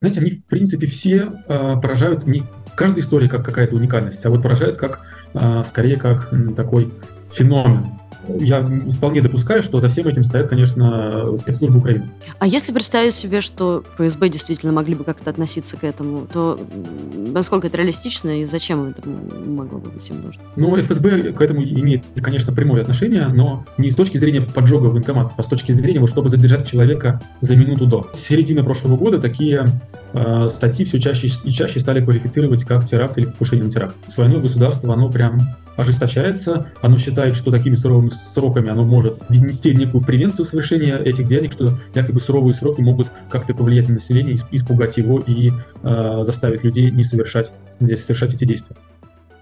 знаете, они в принципе все э, поражают не каждая история как какая-то уникальность, а вот поражает как э, скорее как такой феномен я вполне допускаю, что за всем этим стоят, конечно, спецслужбы Украины. А если представить себе, что ФСБ действительно могли бы как-то относиться к этому, то насколько это реалистично и зачем это могло бы быть им нужно? Ну, ФСБ к этому имеет, конечно, прямое отношение, но не с точки зрения поджога военкоматов, а с точки зрения, вот, чтобы задержать человека за минуту до. С середины прошлого года такие э, статьи все чаще и чаще стали квалифицировать как теракт или покушение на теракт. С войной государство, оно прям ожесточается, оно считает, что такими суровыми сроками оно может внести некую превенцию совершения этих деяний, что якобы суровые сроки могут как-то повлиять на население, испугать его и э, заставить людей не совершать, не совершать эти действия.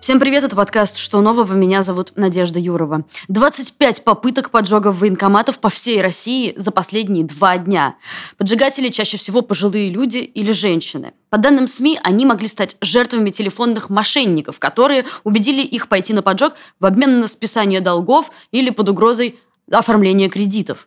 Всем привет, это подкаст «Что нового?». Меня зовут Надежда Юрова. 25 попыток поджогов военкоматов по всей России за последние два дня. Поджигатели чаще всего пожилые люди или женщины. По данным СМИ, они могли стать жертвами телефонных мошенников, которые убедили их пойти на поджог в обмен на списание долгов или под угрозой оформления кредитов.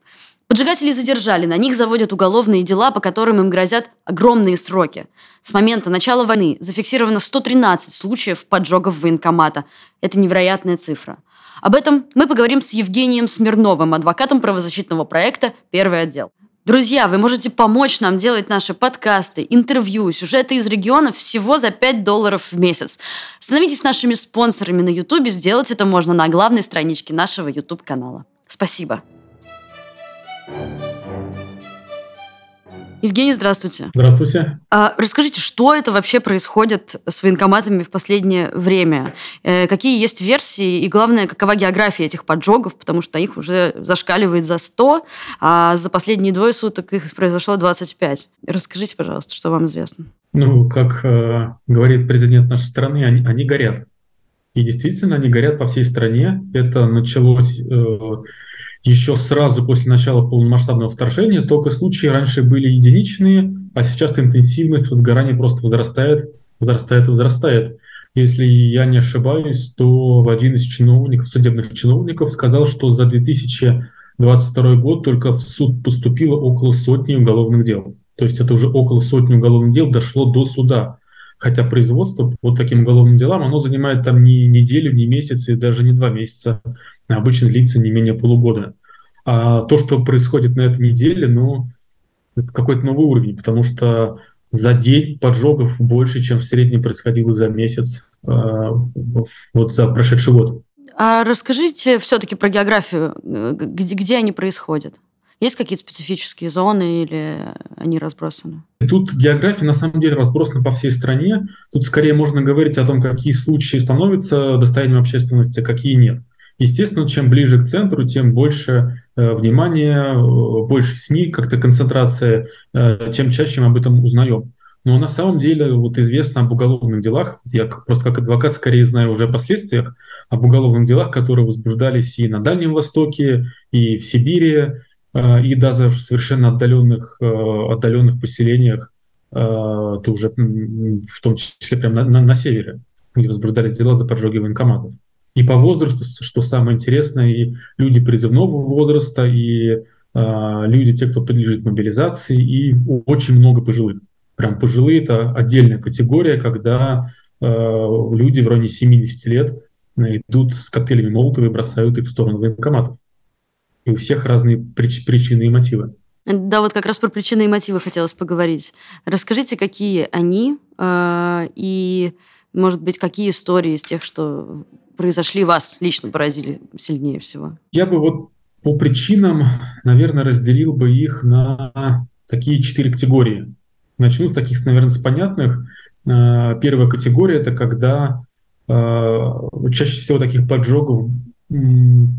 Поджигателей задержали, на них заводят уголовные дела, по которым им грозят огромные сроки. С момента начала войны зафиксировано 113 случаев поджогов военкомата. Это невероятная цифра. Об этом мы поговорим с Евгением Смирновым, адвокатом правозащитного проекта «Первый отдел». Друзья, вы можете помочь нам делать наши подкасты, интервью, сюжеты из регионов всего за 5 долларов в месяц. Становитесь нашими спонсорами на YouTube, сделать это можно на главной страничке нашего YouTube-канала. Спасибо. Евгений, здравствуйте. Здравствуйте. А, расскажите, что это вообще происходит с военкоматами в последнее время? Э, какие есть версии и, главное, какова география этих поджогов? Потому что их уже зашкаливает за 100, а за последние двое суток их произошло 25. Расскажите, пожалуйста, что вам известно. Ну, как э, говорит президент нашей страны, они, они горят. И действительно, они горят по всей стране. Это началось... Э, еще сразу после начала полномасштабного вторжения, только случаи раньше были единичные, а сейчас интенсивность возгорания просто возрастает, возрастает возрастает. Если я не ошибаюсь, то один из чиновников, судебных чиновников сказал, что за 2022 год только в суд поступило около сотни уголовных дел. То есть это уже около сотни уголовных дел дошло до суда. Хотя производство по таким уголовным делам, оно занимает там не неделю, не месяц и даже не два месяца. Обычно длится не менее полугода. А то, что происходит на этой неделе, ну, это какой-то новый уровень, потому что за день поджогов больше, чем в среднем происходило за месяц, э, вот за прошедший год. А расскажите все-таки про географию, где, где они происходят? Есть какие-то специфические зоны или они разбросаны? Тут география на самом деле разбросана по всей стране. Тут скорее можно говорить о том, какие случаи становятся достоянием общественности, а какие нет. Естественно, чем ближе к центру, тем больше э, внимания, э, больше СМИ, как-то концентрация, э, тем чаще мы об этом узнаем. Но на самом деле вот известно об уголовных делах, я просто как адвокат скорее знаю уже о последствиях, об уголовных делах, которые возбуждались и на Дальнем Востоке, и в Сибири, и даже в совершенно отдаленных, э, отдаленных поселениях, э, то уже в том числе прямо на, на, на севере, где возбуждались дела за поджоги военкоматов и по возрасту, что самое интересное, и люди призывного возраста, и э, люди, те, кто подлежит мобилизации, и очень много пожилых. Прям пожилые – это отдельная категория, когда э, люди в районе 70 лет идут с коктейлями Молотова и бросают их в сторону военкоматов. И у всех разные прич- причины и мотивы. Да, вот как раз про причины и мотивы хотелось поговорить. Расскажите, какие они, э, и, может быть, какие истории из тех, что произошли, вас лично поразили сильнее всего? Я бы вот по причинам, наверное, разделил бы их на такие четыре категории. Начну с таких, наверное, с понятных. Э, первая категория – это когда э, чаще всего таких поджогов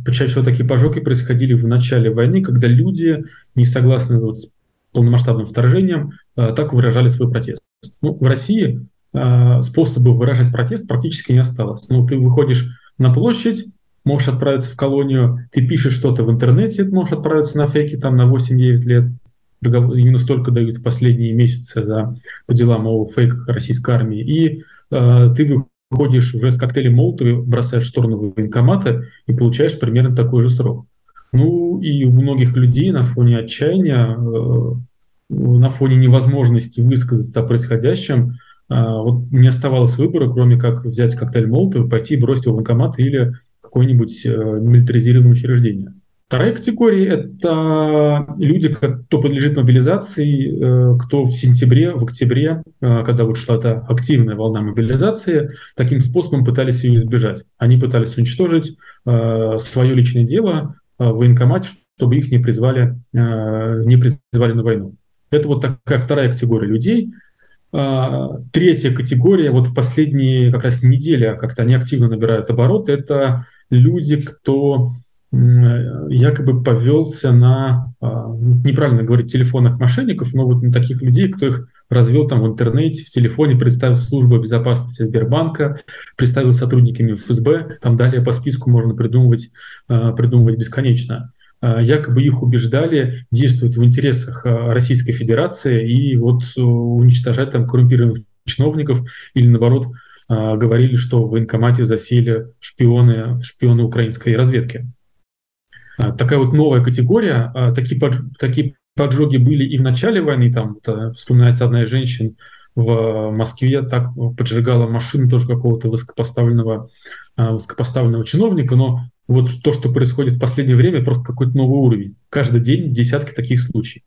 чаще всего такие поджоги происходили в начале войны, когда люди, не согласны вот с полномасштабным вторжением, э, так выражали свой протест. Ну, в России Э, способов выражать протест практически не осталось. Ну, ты выходишь на площадь, можешь отправиться в колонию, ты пишешь что-то в интернете, можешь отправиться на фейки там на 8-9 лет. Именно столько дают в последние месяцы за, по делам о фейках российской армии. И э, ты выходишь уже с коктейлем Молотова, бросаешь в сторону военкомата и получаешь примерно такой же срок. Ну и у многих людей на фоне отчаяния э, на фоне невозможности высказаться о происходящем, вот не оставалось выбора, кроме как взять коктейль Молотова, пойти бросить его в банкомат или какое-нибудь милитаризированное учреждение. Вторая категория – это люди, кто подлежит мобилизации, э, кто в сентябре, в октябре, э, когда вот шла эта активная волна мобилизации, таким способом пытались ее избежать. Они пытались уничтожить э, свое личное дело в военкомате, чтобы их не призвали, не призвали на войну. Это вот такая вторая категория людей. Третья категория, вот в последние как раз недели как-то они активно набирают обороты, это люди, кто якобы повелся на, а, неправильно говорить, телефонных мошенников, но вот на таких людей, кто их развел там в интернете, в телефоне, представил службу безопасности Сбербанка, представил сотрудниками ФСБ, там далее по списку можно придумывать, а, придумывать бесконечно. А, якобы их убеждали действовать в интересах Российской Федерации и вот э, уничтожать там коррумпированных чиновников или наоборот говорили, что в военкомате засели шпионы, шпионы украинской разведки. А, такая вот новая категория. А, такие, такие поджоги были и в начале войны. Там вспоминается одна из женщин в Москве, так поджигала машину тоже какого-то высокопоставленного, а, высокопоставленного чиновника. Но вот то, что происходит в последнее время, просто какой-то новый уровень. Каждый день десятки таких случаев.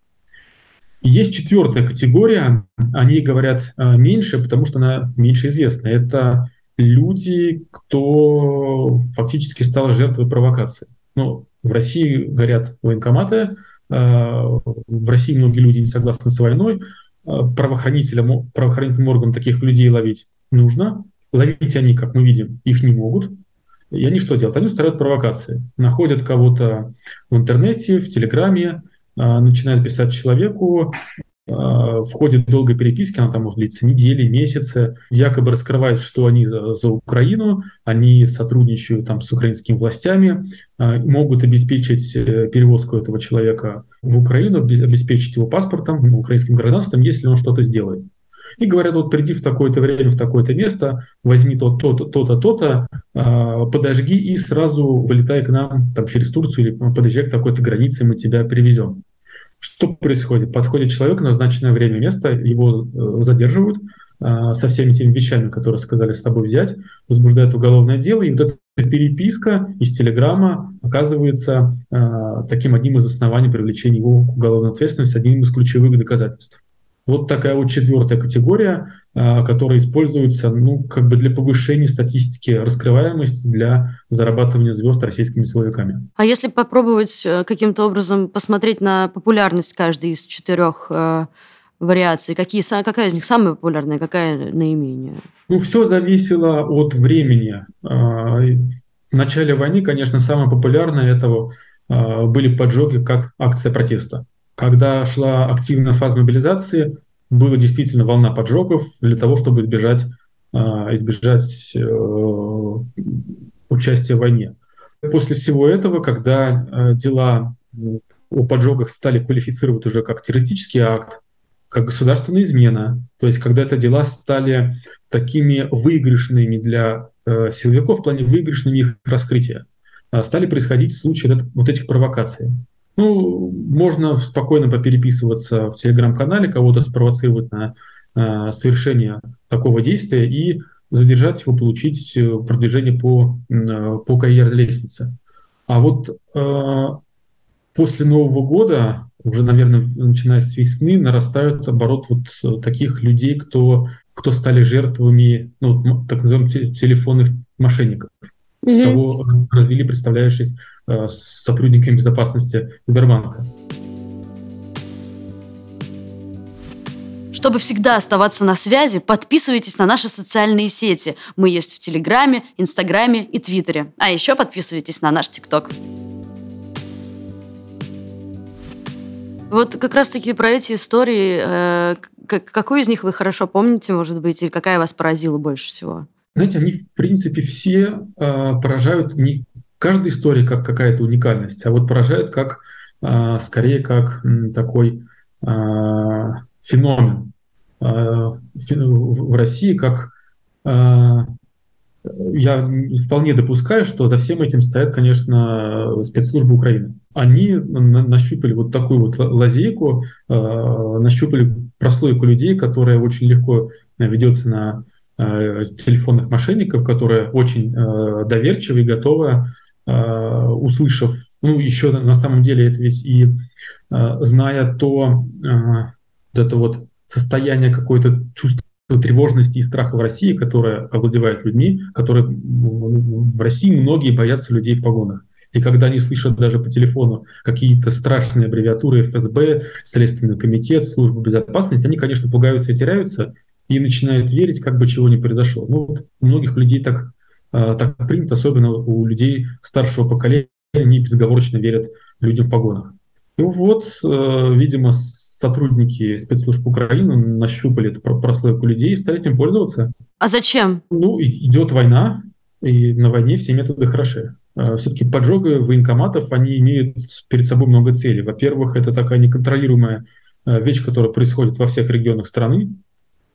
Есть четвертая категория, о ней говорят меньше, потому что она меньше известна. Это люди, кто фактически стал жертвой провокации. Ну, в России горят военкоматы, э, в России многие люди не согласны с войной, э, правоохранителям, правоохранительным органам таких людей ловить нужно. Ловить они, как мы видим, их не могут. И они что делают? Они устраивают провокации. Находят кого-то в интернете, в Телеграме, э, начинают писать человеку, в ходе долгой переписки, она там может длиться недели, месяцы, якобы раскрывает, что они за, за Украину, они сотрудничают там с украинскими властями, а, могут обеспечить э, перевозку этого человека в Украину, обеспечить его паспортом, украинским гражданством, если он что-то сделает. И говорят, вот приди в такое-то время, в такое-то место, возьми то, то-то, то-то, то-то, а, подожги и сразу вылетай к нам там, через Турцию или подъезжай к такой-то границе, мы тебя привезем. Что происходит? Подходит человек в назначенное время место, его э, задерживают э, со всеми теми вещами, которые сказали с собой взять, возбуждают уголовное дело, и вот эта переписка из Телеграма оказывается э, таким одним из оснований привлечения его к уголовной ответственности, одним из ключевых доказательств. Вот такая вот четвертая категория, а, которая используется ну, как бы для повышения статистики раскрываемости для зарабатывания звезд российскими силовиками. А если попробовать э, каким-то образом посмотреть на популярность каждой из четырех э, вариаций, какие, какая из них самая популярная, какая наименее? Ну, все зависело от времени. А, в начале войны, конечно, самое популярное этого а, были поджоги как акция протеста. Когда шла активная фаза мобилизации, была действительно волна поджогов для того, чтобы избежать, а, избежать э, участия в войне. После всего этого, когда э, дела о поджогах стали квалифицировать уже как террористический акт, как государственная измена, то есть когда это дела стали такими выигрышными для э, силовиков, в плане выигрышными их раскрытия, стали происходить случаи вот этих провокаций. Ну, можно спокойно попереписываться в телеграм-канале, кого-то спровоцировать на э, совершение такого действия и задержать его, получить э, продвижение по, э, по карьерной лестнице. А вот э, после Нового года, уже, наверное, начиная с весны, нарастают оборот вот таких людей, кто, кто стали жертвами, ну, так называемых телефонных мошенников, mm-hmm. кого развели, представляющись Э, с сотрудниками безопасности Сбербанка. Чтобы всегда оставаться на связи, подписывайтесь на наши социальные сети. Мы есть в Телеграме, Инстаграме и Твиттере. А еще подписывайтесь на наш ТикТок. Вот как раз-таки про эти истории, э, какую из них вы хорошо помните, может быть, или какая вас поразила больше всего? Знаете, они, в принципе, все э, поражают не каждая история как какая-то уникальность, а вот поражает как а, скорее как такой а, феномен а, в России, как я вполне допускаю, что за всем этим стоят, конечно, спецслужбы Украины. Они нащупали вот такую вот лазейку, нащупали прослойку людей, которая очень легко ведется на телефонных мошенников, которая очень э, доверчива и готова, услышав, ну, еще на самом деле это ведь и зная то, это вот состояние какое-то чувство тревожности и страха в России, которая овладевает людьми, которые в России многие боятся людей в погонах. И когда они слышат даже по телефону какие-то страшные аббревиатуры ФСБ, Следственный комитет, служба безопасности, они, конечно, пугаются и теряются, и начинают верить, как бы чего ни произошло. Ну, у многих людей так, а, так принято, особенно у людей старшего поколения, они безоговорочно верят людям в погонах. И вот, э, видимо, сотрудники спецслужб Украины нащупали эту прослойку людей и стали этим пользоваться. А зачем? Ну, идет война, и на войне все методы хороши. А, Все-таки поджоги военкоматов, они имеют перед собой много целей. Во-первых, это такая неконтролируемая вещь, которая происходит во всех регионах страны.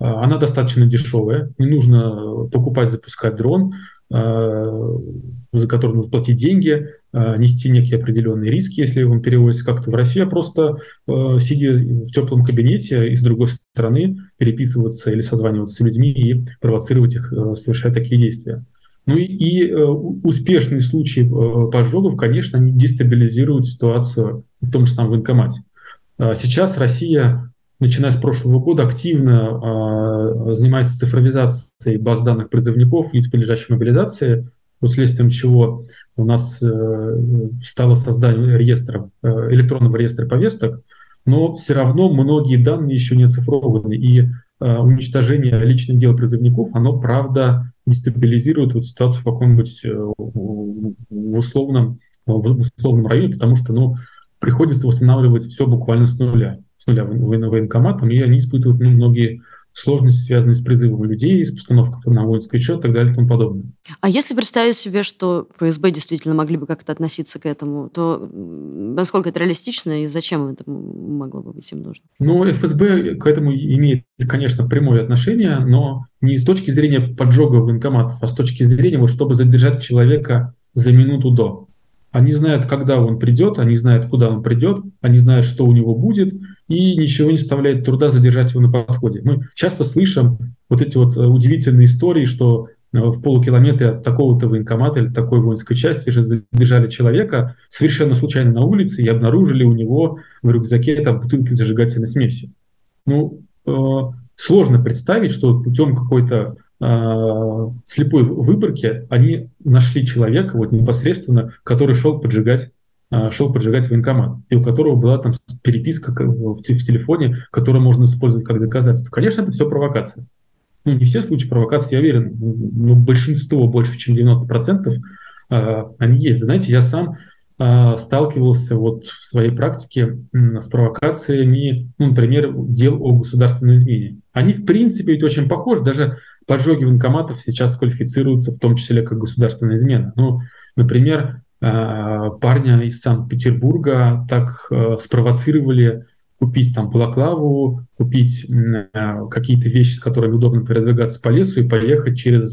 А, она достаточно дешевая, не нужно покупать, запускать дрон, за который нужно платить деньги, нести некие определенные риски, если он переводится как-то в Россию, а просто сидя в теплом кабинете и с другой стороны переписываться или созваниваться с людьми и провоцировать их совершать такие действия. Ну и, и успешные случаи поджогов, конечно, они дестабилизируют ситуацию в том же самом военкомате. А сейчас Россия, начиная с прошлого года, активно э, занимается цифровизацией баз данных призывников, лиц, подлежащих мобилизации, следствием чего у нас э, стало создание реестра, э, электронного реестра повесток, но все равно многие данные еще не оцифрованы, и э, уничтожение личных дел призывников, оно, правда, дестабилизирует вот ситуацию в каком-нибудь э, в условном, в условном районе, потому что ну, приходится восстанавливать все буквально с нуля, с нуля военкоматом, и они испытывают ну, многие сложности, связанные с призывом людей, с постановкой на воинский учет и так далее и тому подобное. А если представить себе, что ФСБ действительно могли бы как-то относиться к этому, то насколько это реалистично и зачем это могло бы быть им нужно? Ну, ФСБ к этому имеет, конечно, прямое отношение, но не с точки зрения поджога военкоматов, а с точки зрения, вот, чтобы задержать человека за минуту до. Они знают, когда он придет, они знают, куда он придет, они знают, что у него будет, и ничего не составляет труда задержать его на подходе. Мы часто слышим вот эти вот э, удивительные истории, что э, в полукилометре от такого-то военкомата или такой воинской части же задержали человека совершенно случайно на улице и обнаружили у него в рюкзаке там бутылки с зажигательной смесью. Ну, э, сложно представить, что путем какой-то слепой выборки они нашли человека вот непосредственно, который шел поджигать э, шел поджигать военкомат, и у которого была там переписка в, телефоне, которую можно использовать как доказательство. Конечно, это все провокация. Ну, не все случаи провокации, я уверен, но большинство, больше чем 90%, э, они есть. Да, знаете, я сам э, сталкивался вот в своей практике э, с провокациями, ну, например, дел о государственной измене. Они, в принципе, ведь очень похожи, даже поджоги военкоматов сейчас квалифицируются в том числе как государственная измена. Ну, например, э, парня из Санкт-Петербурга так э, спровоцировали купить там балаклаву, купить э, какие-то вещи, с которыми удобно передвигаться по лесу и поехать через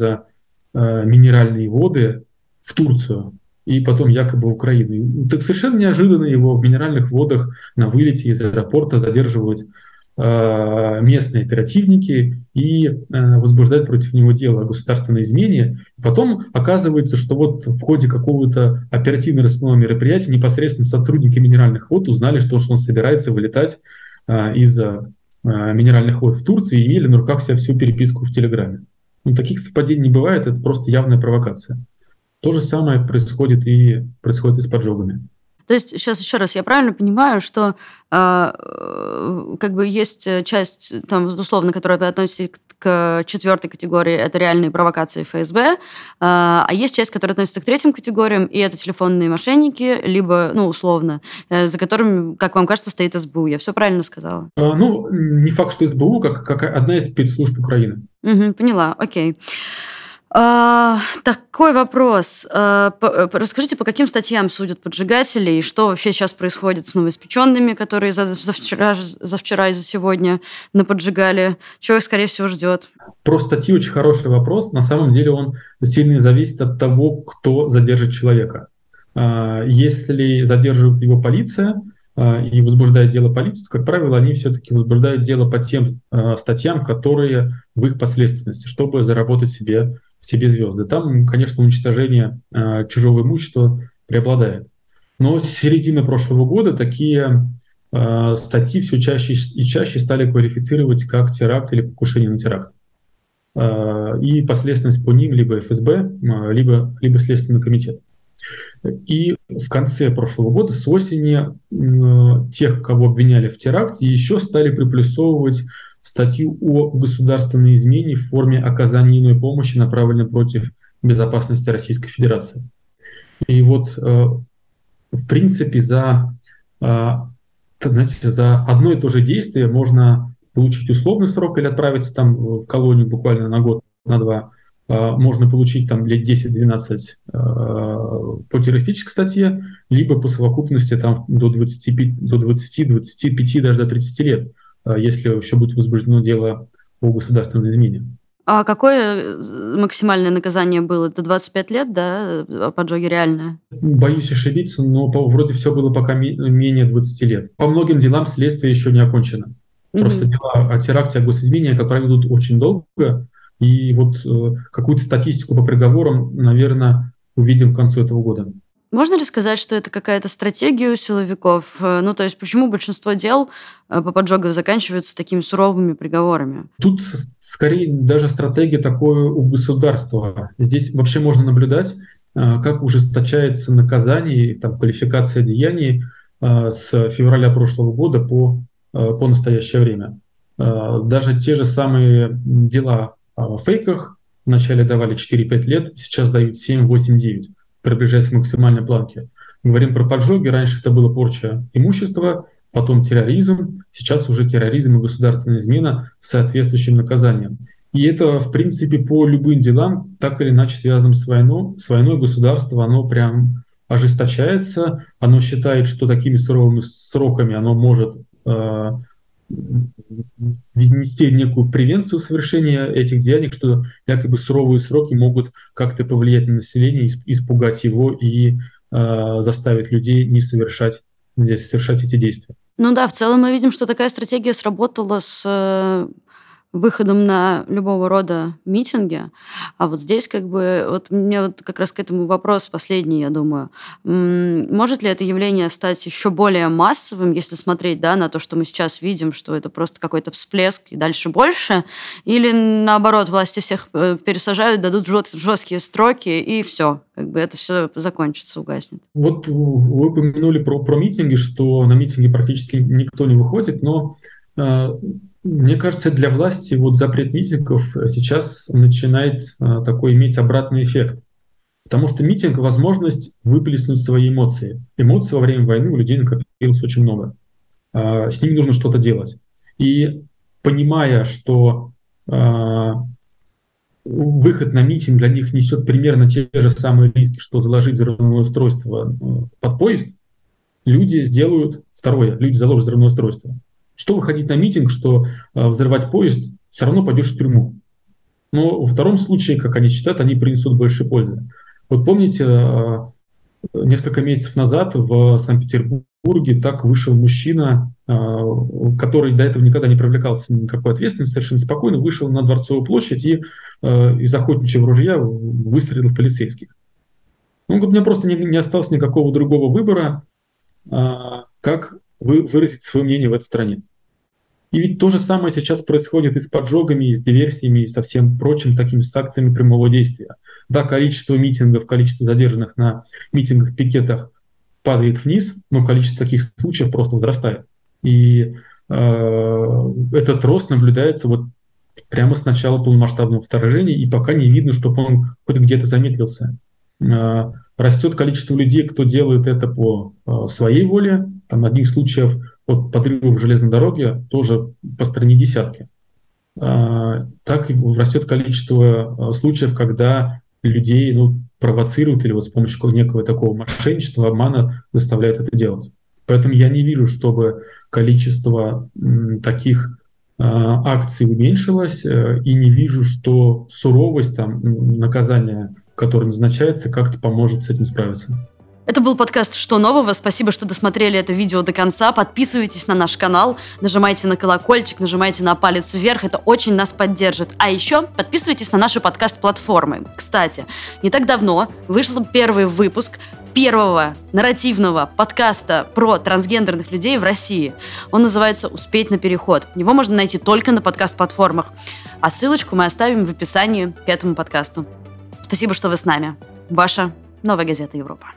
минеральные воды в Турцию и потом якобы в Украину. Так совершенно неожиданно его в минеральных водах на вылете из аэропорта задерживают местные оперативники и э, возбуждают против него дело о государственной измене. Потом оказывается, что вот в ходе какого-то оперативно-розыскного мероприятия непосредственно сотрудники минеральных вод узнали, что он собирается вылетать э, из минеральных вод в Турции и имели на руках вся всю переписку в Телеграме. Ну, таких совпадений не бывает, это просто явная провокация. То же самое происходит и происходит и с поджогами. То есть, сейчас еще раз, я правильно понимаю, что а, э, как бы есть часть, там, условно, которая относится к четвертой категории, это реальные провокации ФСБ, э, а есть часть, которая относится к третьим категориям, и это телефонные мошенники, либо, ну, условно, э, за которыми, как вам кажется, стоит СБУ. Я все правильно сказала? А, ну, не факт, что СБУ, как, как одна из спецслужб Украины. Угу, поняла, окей. А, такой вопрос. А, по, расскажите, по каким статьям судят поджигателей, и что вообще сейчас происходит с новоиспеченными, которые за, за, вчера, за вчера и за сегодня наподжигали? Чего их, скорее всего, ждет? Про статьи очень хороший вопрос. На самом деле он сильно зависит от того, кто задержит человека. А, если задерживает его полиция, а, и возбуждает дело полицию, то, как правило, они все-таки возбуждают дело по тем э, статьям, которые в их последственности, чтобы заработать себе, себе звезды. Там, конечно, уничтожение э, чужого имущества преобладает. Но с середины прошлого года такие э, статьи все чаще и чаще стали квалифицировать как теракт или покушение на теракт. Э, и последственность по ним либо ФСБ, э, либо, либо Следственный комитет. И в конце прошлого года, с осени, тех, кого обвиняли в теракте, еще стали приплюсовывать статью о государственной измене в форме оказания иной помощи, направленной против безопасности Российской Федерации. И вот, э, в принципе, за, э, знаете, за одно и то же действие можно получить условный срок или отправиться там в колонию буквально на год, на два, а, можно получить там лет 10-12 а, по террористической статье, либо по совокупности там до 25, до 20, 25, даже до 30 лет, если еще будет возбуждено дело о государственной измене. А какое э, максимальное наказание было? Это 25 лет, да, поджоги реальное? Боюсь ошибиться, но по, вроде все было пока менее 20 лет. По многим делам следствие еще не окончено. Просто mm-hmm. дела о теракте, о госизмене, как правило, идут очень долго, и вот э, какую-то статистику по приговорам, наверное, увидим к концу этого года. Можно ли сказать, что это какая-то стратегия у силовиков? Э, ну, то есть почему большинство дел э, по поджогам заканчиваются такими суровыми приговорами? Тут скорее даже стратегия такое у государства. Здесь вообще можно наблюдать, как ужесточается наказание, там, квалификация деяний с февраля прошлого года по, по настоящее время. Даже те же самые дела в фейках вначале давали 4-5 лет, сейчас дают 7, 8, 9, приближаясь к максимальной планке. Говорим про поджоги, раньше это было порча имущества, потом терроризм, сейчас уже терроризм и государственная измена с соответствующим наказанием. И это, в принципе, по любым делам, так или иначе связанным с войной, с войной государство, оно прям ожесточается, оно считает, что такими суровыми сроками оно может э, внести некую превенцию совершения этих деяний, что якобы суровые сроки могут как-то повлиять на население, испугать его и э, заставить людей не совершать, не совершать эти действия. Ну да, в целом мы видим, что такая стратегия сработала с э, выходом на любого рода митинги. А вот здесь как бы, вот мне вот как раз к этому вопрос последний, я думаю. Может ли это явление стать еще более массовым, если смотреть да, на то, что мы сейчас видим, что это просто какой-то всплеск и дальше больше? Или наоборот, власти всех э, пересажают, дадут жесткие строки и все, как бы это все закончится, угаснет. Вот вы упомянули про, про митинги, что на митинги практически никто не выходит, но э, мне кажется, для власти вот запрет митингов сейчас начинает а, такой иметь обратный эффект. Потому что митинг – возможность выплеснуть свои эмоции. Эмоций во время войны у людей накопилось очень много. А, с ними нужно что-то делать. И понимая, что а, выход на митинг для них несет примерно те же самые риски, что заложить взрывное устройство под поезд, люди сделают второе, люди заложат взрывное устройство. Что выходить на митинг, что э, взрывать поезд, все равно пойдешь в тюрьму. Но во втором случае, как они считают, они принесут больше пользы. Вот помните, э, несколько месяцев назад в Санкт-Петербурге так вышел мужчина, э, который до этого никогда не привлекался никакой ответственности, совершенно спокойно вышел на Дворцовую площадь и из охотничьего ружья выстрелил в полицейских. Говорит, у меня просто не, не осталось никакого другого выбора, как вы, выразить свое мнение в этой стране. И ведь то же самое сейчас происходит и с поджогами, и с диверсиями, и со всем прочим такими с акциями прямого действия. Да, количество митингов, количество задержанных на митингах, пикетах падает вниз, но количество таких случаев просто возрастает. И э, этот рост наблюдается вот прямо с начала полномасштабного вторжения, и пока не видно, чтобы он хоть где-то замедлился. Э, растет количество людей, кто делает это по э, своей воле, там одних случаев от подрывов железной дороги тоже по стране десятки. А, так растет количество случаев, когда людей ну, провоцируют или вот с помощью некого такого мошенничества, обмана заставляют это делать. Поэтому я не вижу, чтобы количество таких а, акций уменьшилось, э, и не вижу, что суровость там, наказания, которое назначается, как-то поможет с этим справиться. Это был подкаст «Что нового?». Спасибо, что досмотрели это видео до конца. Подписывайтесь на наш канал, нажимайте на колокольчик, нажимайте на палец вверх. Это очень нас поддержит. А еще подписывайтесь на наши подкаст-платформы. Кстати, не так давно вышел первый выпуск первого нарративного подкаста про трансгендерных людей в России. Он называется «Успеть на переход». Его можно найти только на подкаст-платформах. А ссылочку мы оставим в описании к этому подкасту. Спасибо, что вы с нами. Ваша Новая газета Европа.